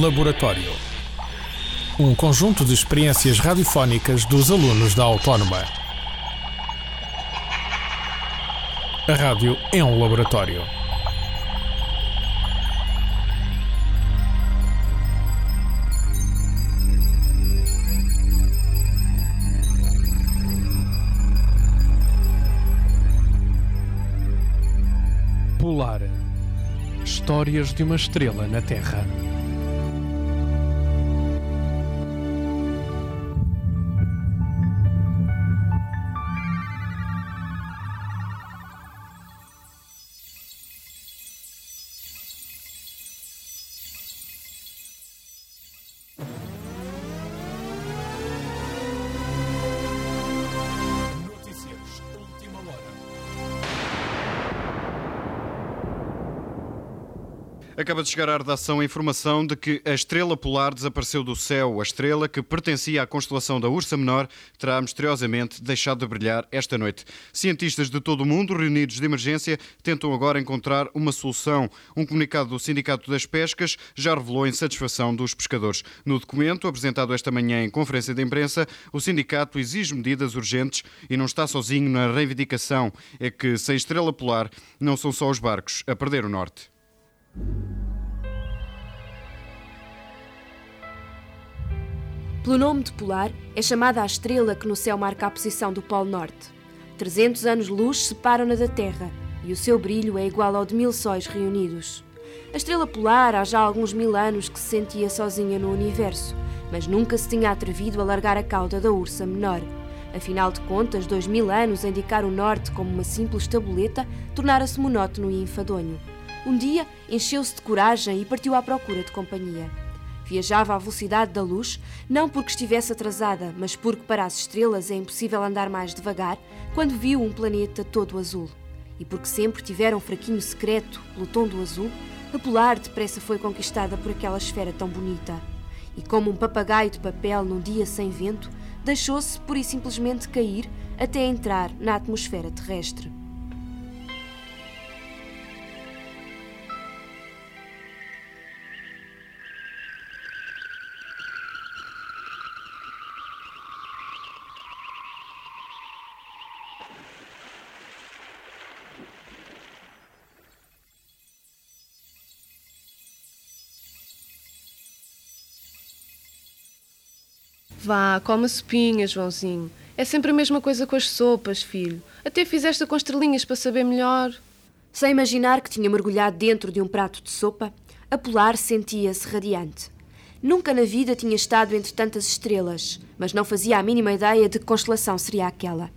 Laboratório. Um conjunto de experiências radiofónicas dos alunos da Autónoma. A rádio é um laboratório. Polar. Histórias de uma estrela na Terra. Acaba de chegar à redação a informação de que a estrela polar desapareceu do céu. A estrela, que pertencia à constelação da Ursa Menor, terá misteriosamente deixado de brilhar esta noite. Cientistas de todo o mundo, reunidos de emergência, tentam agora encontrar uma solução. Um comunicado do Sindicato das Pescas já revelou a insatisfação dos pescadores. No documento, apresentado esta manhã em conferência de imprensa, o sindicato exige medidas urgentes e não está sozinho na reivindicação. É que, sem estrela polar, não são só os barcos a perder o norte. Pelo nome de polar, é chamada a estrela que no céu marca a posição do Polo Norte. 300 anos-luz separam-na da Terra e o seu brilho é igual ao de mil sóis reunidos. A estrela polar há já alguns mil anos que se sentia sozinha no universo, mas nunca se tinha atrevido a largar a cauda da Ursa Menor. Afinal de contas, dois mil anos a indicar o norte como uma simples tabuleta tornara-se monótono e enfadonho. Um dia encheu-se de coragem e partiu à procura de companhia. Viajava à velocidade da luz, não porque estivesse atrasada, mas porque para as estrelas é impossível andar mais devagar, quando viu um planeta todo azul. E porque sempre tivera um fraquinho secreto tom do azul, a polar depressa foi conquistada por aquela esfera tão bonita. E como um papagaio de papel num dia sem vento, deixou-se por e simplesmente cair até entrar na atmosfera terrestre. Vá, come a sopinha, Joãozinho. É sempre a mesma coisa com as sopas, filho. Até fizeste com estrelinhas para saber melhor. Sem imaginar que tinha mergulhado dentro de um prato de sopa, a Polar sentia-se radiante. Nunca na vida tinha estado entre tantas estrelas, mas não fazia a mínima ideia de que constelação seria aquela.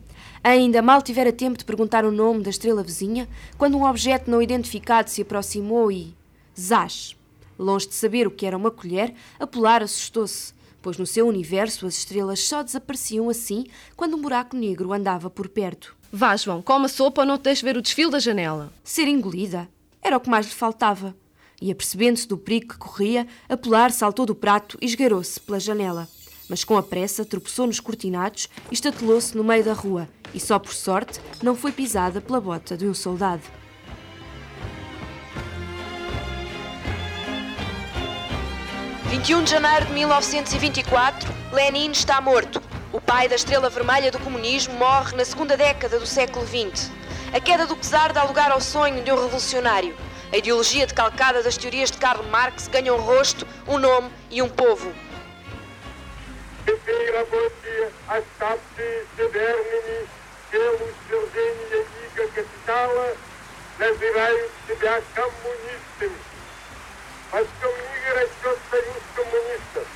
Ainda mal tivera tempo de perguntar o nome da estrela vizinha, quando um objeto não identificado se aproximou e. Zás! Longe de saber o que era uma colher, a Polar assustou-se, pois no seu universo as estrelas só desapareciam assim quando um buraco negro andava por perto. Vá, João, come a sopa ou não te deixes ver o desfile da janela. Ser engolida era o que mais lhe faltava. E apercebendo-se do perigo que corria, a Polar saltou do prato e esgueirou-se pela janela. Mas com a pressa tropeçou nos cortinados e estatelou-se no meio da rua, e só por sorte não foi pisada pela bota de um soldado. – 21 de janeiro de 1924, Lenin está morto. O pai da estrela vermelha do comunismo morre na segunda década do século XX. A queda do czar dá lugar ao sonho de um revolucionário. A ideologia decalcada das teorias de Karl Marx ganha um rosto, um nome e um povo. Теперь работе оставшиеся верными делу свержения Лига Капитала называют себя коммунистами. Во всем мире растет союз коммунистов.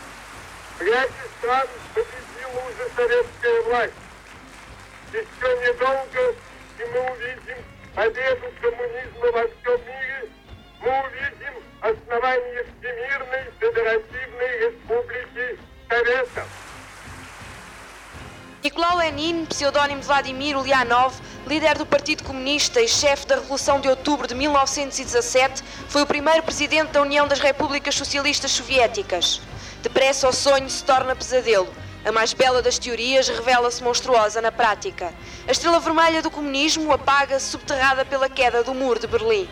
В ряде стран победила уже советская власть. Еще недолго, и мы увидим победу коммунизма во всем мире, мы увидим основание Всемирной Федеративной Республики Советов. Nicolau Lenin, pseudónimo de Vladimir Ulyanov, líder do Partido Comunista e chefe da Revolução de Outubro de 1917, foi o primeiro presidente da União das Repúblicas Socialistas Soviéticas. Depressa o sonho se torna pesadelo. A mais bela das teorias revela-se monstruosa na prática. A estrela vermelha do comunismo apaga-se subterrada pela queda do muro de Berlim.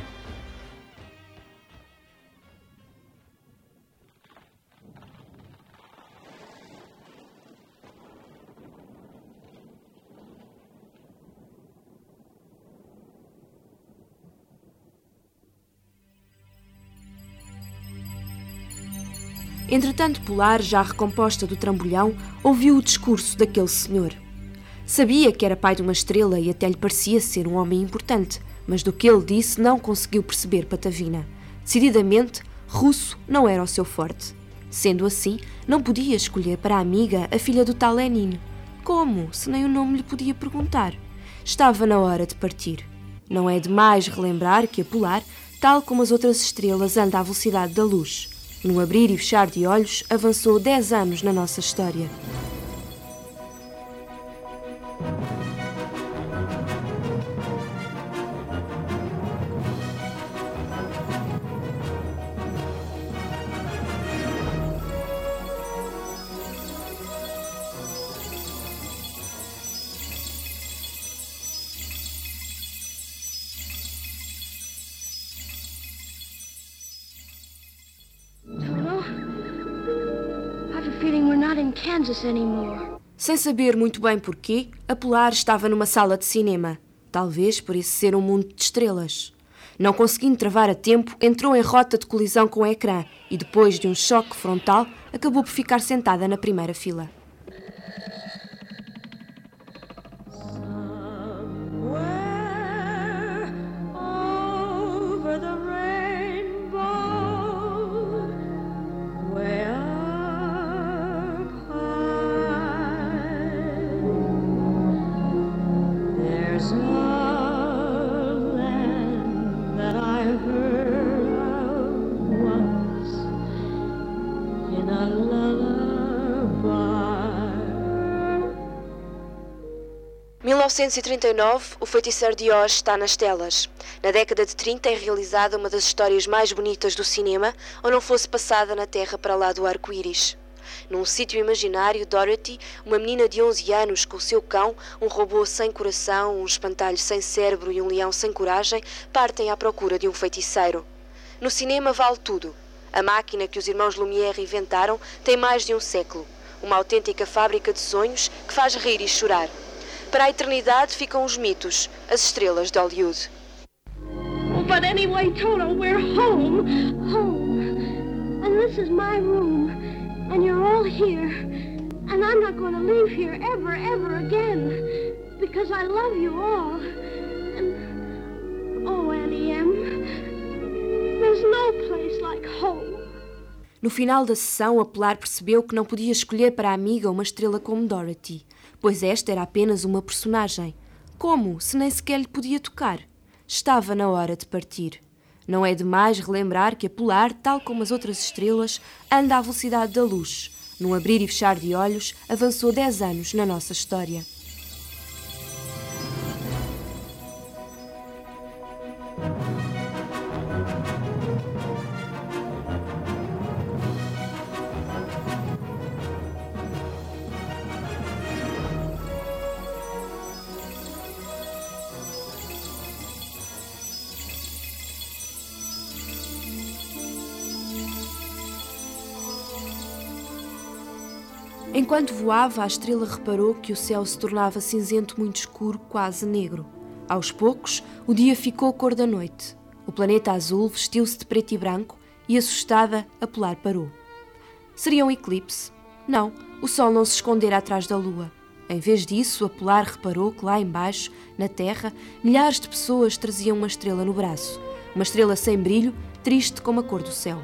Entretanto, Polar, já recomposta do trambolhão, ouviu o discurso daquele senhor. Sabia que era pai de uma estrela e até lhe parecia ser um homem importante, mas do que ele disse não conseguiu perceber Patavina. Decididamente, russo não era o seu forte. Sendo assim, não podia escolher para a amiga a filha do tal Lenin. Como, se nem o nome lhe podia perguntar? Estava na hora de partir. Não é demais relembrar que a Polar, tal como as outras estrelas, anda à velocidade da luz. Num abrir e fechar de olhos, avançou 10 anos na nossa história. Sem saber muito bem porquê, a Polar estava numa sala de cinema. Talvez por isso ser um mundo de estrelas. Não conseguindo travar a tempo, entrou em rota de colisão com o ecrã e, depois de um choque frontal, acabou por ficar sentada na primeira fila. 1939, O Feiticeiro de Oz está nas telas. Na década de 30 é realizada uma das histórias mais bonitas do cinema, ou não fosse passada na Terra para lá do arco-íris. Num sítio imaginário, Dorothy, uma menina de 11 anos com o seu cão, um robô sem coração, um espantalho sem cérebro e um leão sem coragem, partem à procura de um feiticeiro. No cinema vale tudo. A máquina que os irmãos Lumière inventaram tem mais de um século. Uma autêntica fábrica de sonhos que faz rir e chorar. Para a eternidade ficam os mitos, as estrelas de Hollywood. But anyway, Toto, we're home. Home. And this is my room. And you're all here. And I'm not going to leave here ever, ever again. Because I love you all. And, oh, Annie M., there's no place like home. No final da sessão, a Polar percebeu que não podia escolher para a amiga uma estrela como Dorothy, pois esta era apenas uma personagem. Como, se nem sequer lhe podia tocar? Estava na hora de partir. Não é demais relembrar que a Polar, tal como as outras estrelas, anda à velocidade da luz. Num abrir e fechar de olhos, avançou 10 anos na nossa história. Enquanto voava, a estrela reparou que o céu se tornava cinzento muito escuro, quase negro. Aos poucos, o dia ficou cor da noite. O planeta azul vestiu-se de preto e branco e, assustada, a Polar parou. Seria um eclipse? Não, o Sol não se escondera atrás da Lua. Em vez disso, a Polar reparou que lá embaixo, na Terra, milhares de pessoas traziam uma estrela no braço. Uma estrela sem brilho, triste como a cor do céu.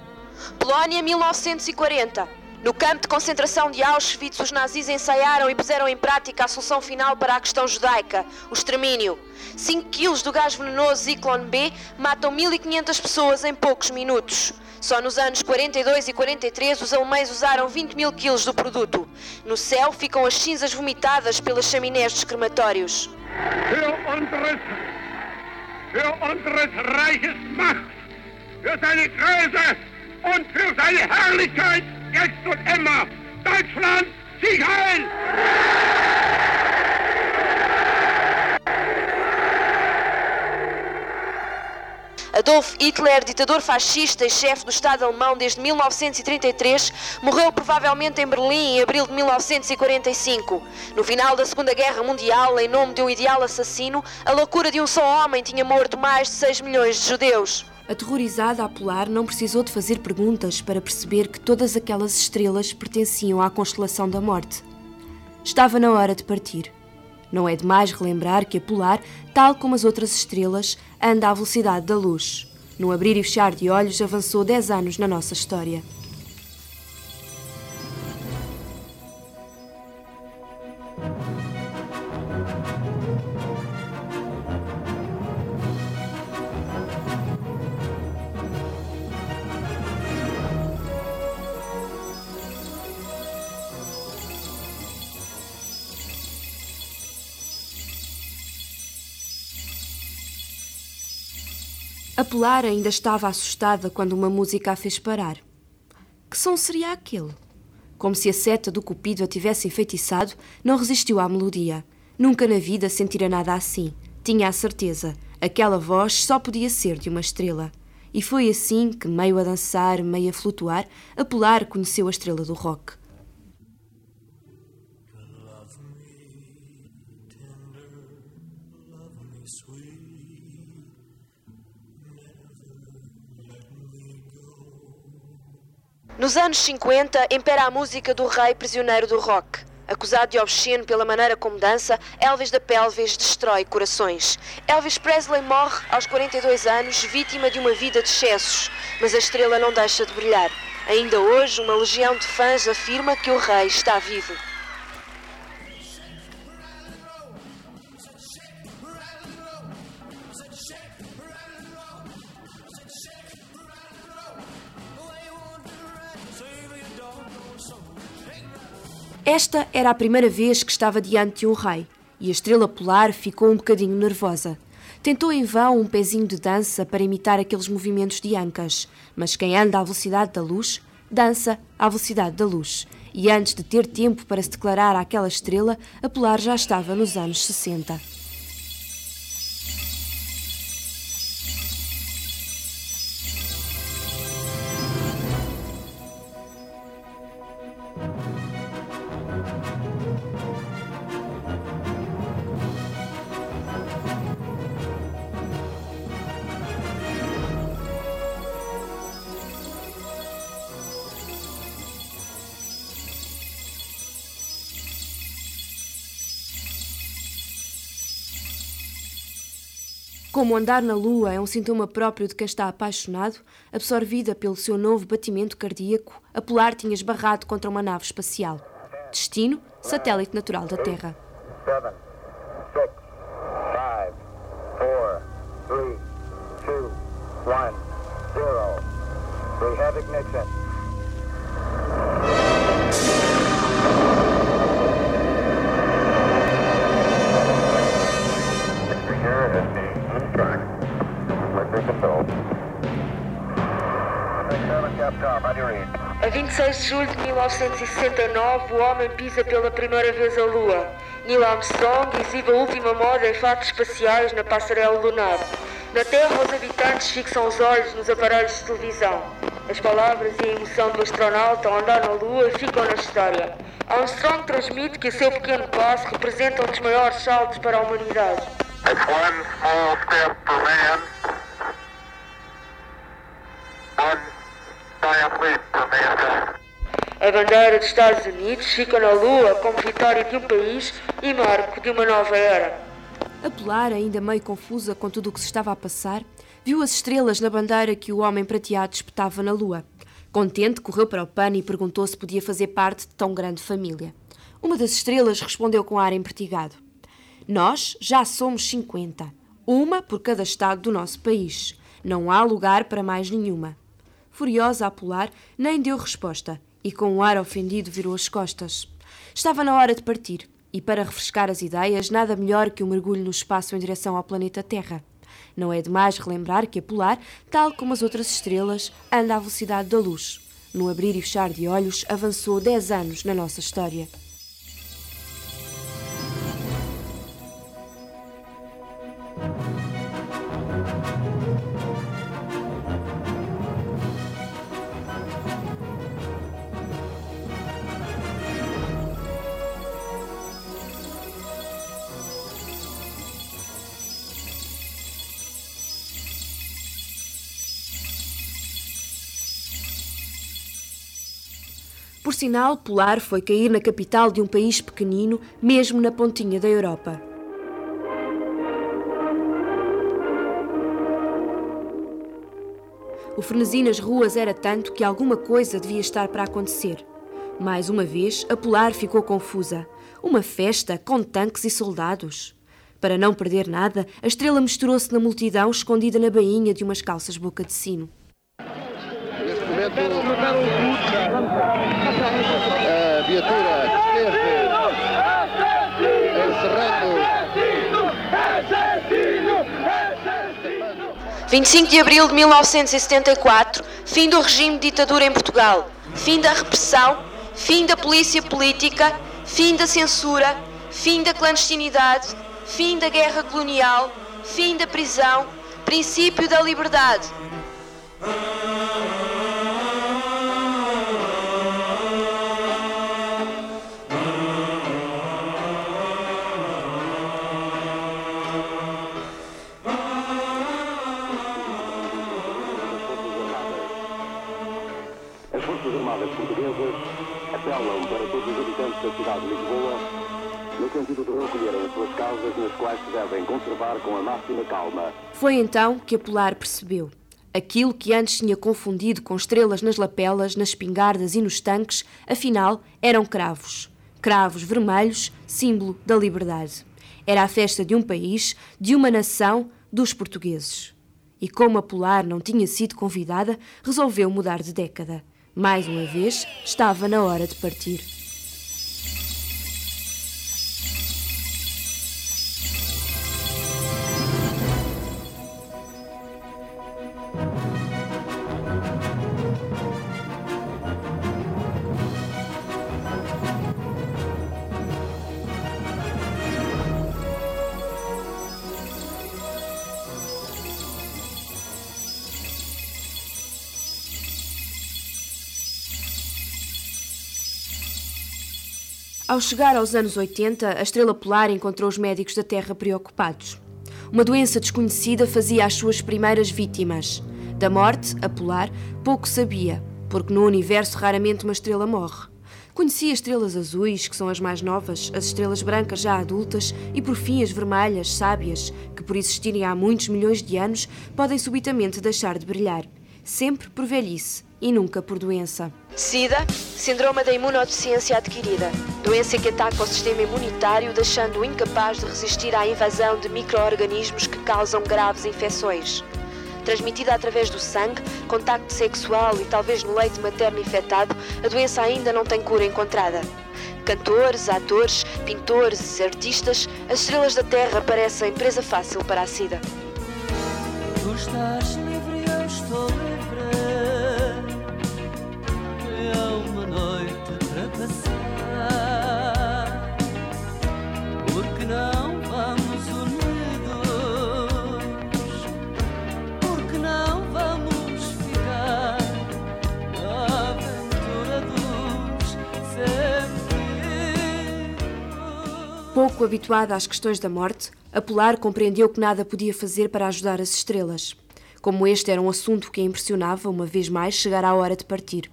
Polónia, 1940. No campo de concentração de Auschwitz, os nazis ensaiaram e puseram em prática a solução final para a questão judaica, o extermínio. 5 quilos do gás venenoso Zyklon B matam 1.500 pessoas em poucos minutos. Só nos anos 42 e 43 os alemães usaram 20 mil quilos do produto. No céu ficam as cinzas vomitadas pelas chaminés dos crematórios. Für und für seine Herrlichkeit jetzt und immer. Deutschland, heil! Adolf Hitler, ditador fascista e chefe do Estado alemão desde 1933, morreu provavelmente em Berlim em abril de 1945. No final da Segunda Guerra Mundial, em nome de um ideal assassino, a loucura de um só homem tinha morto mais de 6 milhões de judeus. Aterrorizada, a Polar não precisou de fazer perguntas para perceber que todas aquelas estrelas pertenciam à constelação da morte. Estava na hora de partir. Não é demais relembrar que a Polar, tal como as outras estrelas, anda à velocidade da luz. No abrir e fechar de olhos, avançou 10 anos na nossa história. A Polar ainda estava assustada quando uma música a fez parar. Que som seria aquele? Como se a seta do cupido a tivesse enfeitiçado, não resistiu à melodia. Nunca na vida sentira nada assim. Tinha a certeza. Aquela voz só podia ser de uma estrela. E foi assim que, meio a dançar, meio a flutuar, a Polar conheceu a estrela do rock. Nos anos 50, impera a música do rei prisioneiro do rock. Acusado de obsceno pela maneira como dança, Elvis da Pelvis destrói corações. Elvis Presley morre aos 42 anos, vítima de uma vida de excessos, mas a estrela não deixa de brilhar. Ainda hoje, uma legião de fãs afirma que o rei está vivo. Esta era a primeira vez que estava diante de um rei e a estrela polar ficou um bocadinho nervosa. Tentou em vão um pezinho de dança para imitar aqueles movimentos de ancas, mas quem anda à velocidade da luz, dança à velocidade da luz. E antes de ter tempo para se declarar àquela estrela, a polar já estava nos anos 60. Como andar na lua é um sintoma próprio de quem está apaixonado, absorvida pelo seu novo batimento cardíaco, a Polar tinha esbarrado contra uma nave espacial. Destino: satélite natural da Terra. seven, six, five, four, three, two, one, zero. We have ignition. Control. A 26 de julho de 1969, o homem pisa pela primeira vez a Lua. Neil Armstrong exibe a última moda em fatos espaciais na passarela lunar. Na Terra, os habitantes fixam os olhos nos aparelhos de televisão. As palavras e a emoção do astronauta ao andar na Lua ficam na história. Armstrong transmite que o seu pequeno passo representa um dos maiores saltos para a humanidade. It's one small step for man, one giant leap for mankind. A bandeira dos Estados Unidos fica na Lua como vitória de um país e marco de uma nova era. A Polar, ainda meio confusa com tudo o que se estava a passar, viu as estrelas na bandeira que o homem prateado espetava na lua. Contente, correu para o pano e perguntou se podia fazer parte de tão grande família. Uma das estrelas respondeu com ar empertigado: Nós já somos 50, uma por cada estado do nosso país. Não há lugar para mais nenhuma. Furiosa a Polar, nem deu resposta e, com um ar ofendido, virou as costas. Estava na hora de partir e, para refrescar as ideias, nada melhor que um mergulho no espaço em direção ao planeta Terra. Não é demais relembrar que a Polar, tal como as outras estrelas, anda à velocidade da luz. No abrir e fechar de olhos, avançou 10 anos na nossa história. Por sinal, Polar foi cair na capital de um país pequenino, mesmo na pontinha da Europa. O frenesi nas ruas era tanto que alguma coisa devia estar para acontecer. Mais uma vez, a Polar ficou confusa. Uma festa com tanques e soldados. Para não perder nada, a estrela misturou-se na multidão escondida na bainha de umas calças boca de sino. Neste momento, a viatura esteve encerrando 25 de abril de 1974, fim do regime de ditadura em Portugal, fim da repressão, fim da polícia política, fim da censura, fim da clandestinidade, fim da guerra colonial, fim da prisão, princípio da liberdade. Cidade de Lisboa no sentido de as suas nas quais se devem conservar com a máxima calma. Foi então que a Polar percebeu. Aquilo que antes tinha confundido com estrelas nas lapelas, nas espingardas e nos tanques, afinal eram cravos. Cravos vermelhos, símbolo da liberdade. Era a festa de um país, de uma nação, dos portugueses. E como a Polar não tinha sido convidada, resolveu mudar de década. Mais uma vez, estava na hora de partir. Ao chegar aos anos 80, a estrela polar encontrou os médicos da Terra preocupados. Uma doença desconhecida fazia as suas primeiras vítimas. Da morte, a polar, pouco sabia, porque no universo raramente uma estrela morre. Conhecia estrelas azuis, que são as mais novas, as estrelas brancas já adultas e, por fim, as vermelhas, sábias, que por existirem há muitos milhões de anos, podem subitamente deixar de brilhar. Sempre por velhice e nunca por doença. SIDA, Síndrome da Imunodeficiência Adquirida, doença que ataca o sistema imunitário, deixando-o incapaz de resistir à invasão de micro-organismos que causam graves infecções. Transmitida através do sangue, contacto sexual e talvez no leite materno infectado, a doença ainda não tem cura encontrada. Cantores, atores, pintores, artistas, as estrelas da Terra parecem presa fácil para a SIDA. Tu Pouco habituada às questões da morte, a Polar compreendeu que nada podia fazer para ajudar as estrelas. Como este era um assunto que a impressionava, uma vez mais chegará a hora de partir.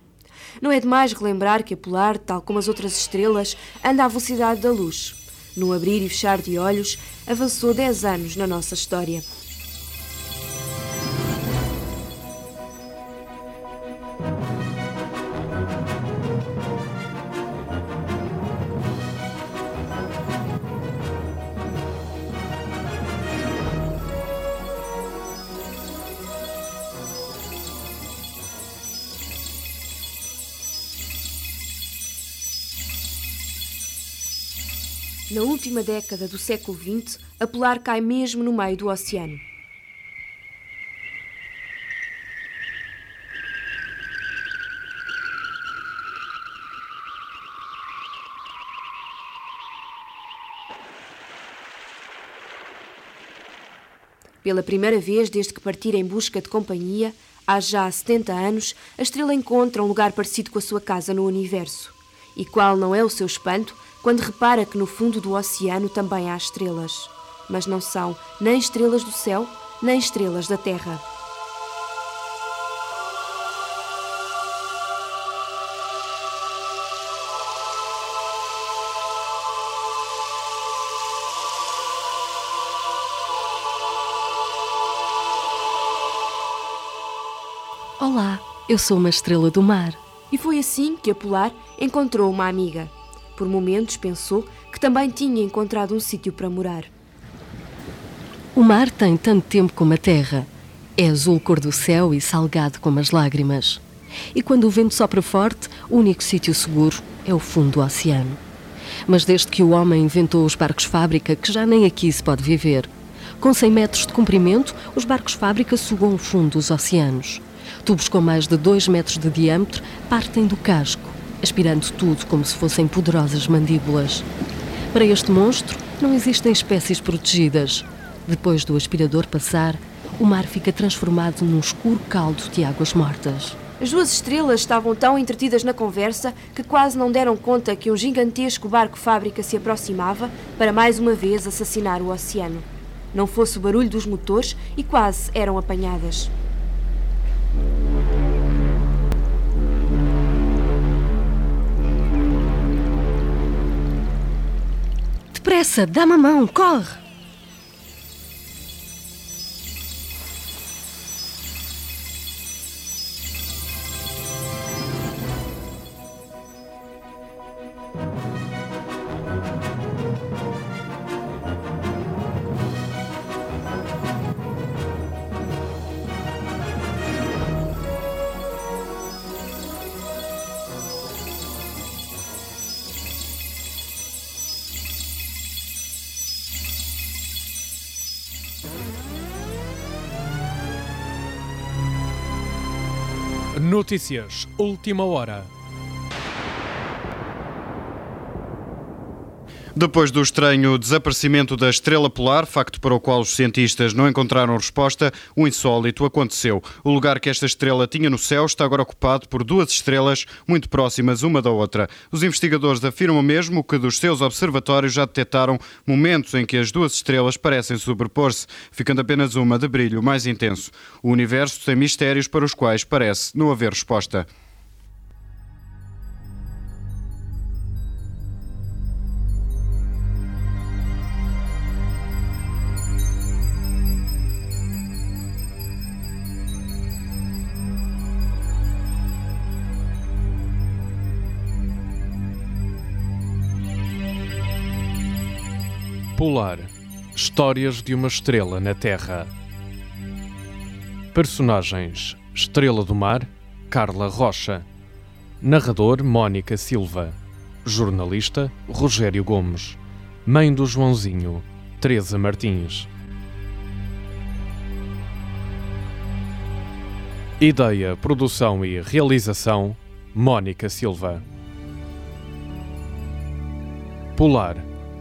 Não é demais relembrar que a Polar, tal como as outras estrelas, anda à velocidade da luz. Num abrir e fechar de olhos, avançou 10 anos na nossa história. Na última década do século XX, a Polar cai mesmo no meio do oceano. Pela primeira vez desde que partira em busca de companhia, há já 70 anos, a estrela encontra um lugar parecido com a sua casa no universo. E qual não é o seu espanto quando repara que no fundo do oceano também há estrelas. Mas não são nem estrelas do céu, nem estrelas da terra. Olá, eu sou uma estrela do mar e foi assim que a Polar encontrou uma amiga. Por momentos pensou que também tinha encontrado um sítio para morar. O mar tem tanto tempo como a terra. É azul cor do céu e salgado como as lágrimas. E quando o vento sopra forte, o único sítio seguro é o fundo do oceano. Mas desde que o homem inventou os barcos-fábrica, que já nem aqui se pode viver. Com 100 metros de comprimento, os barcos-fábrica sugam o fundo dos oceanos. Tubos com mais de 2 metros de diâmetro partem do casco, aspirando tudo como se fossem poderosas mandíbulas. Para este monstro, não existem espécies protegidas. Depois do aspirador passar, o mar fica transformado num escuro caldo de águas mortas. As duas estrelas estavam tão entretidas na conversa que quase não deram conta que um gigantesco barco-fábrica se aproximava para mais uma vez assassinar o oceano. Não fosse o barulho dos motores e quase eram apanhadas. Depressa, dá-me a mão, corre! Notícias Última Hora. Depois do estranho desaparecimento da estrela polar, facto para o qual os cientistas não encontraram resposta, o insólito aconteceu. O lugar que esta estrela tinha no céu está agora ocupado por duas estrelas muito próximas uma da outra. Os investigadores afirmam mesmo que dos seus observatórios já detectaram momentos em que as duas estrelas parecem sobrepor-se, ficando apenas uma de brilho mais intenso. O universo tem mistérios para os quais parece não haver resposta. Polar Histórias de uma estrela na Terra. Personagens: Estrela do Mar, Carla Rocha. Narrador: Mónica Silva. Jornalista: Rogério Gomes. Mãe do Joãozinho: Teresa Martins. Ideia, produção e realização: Mónica Silva. Polar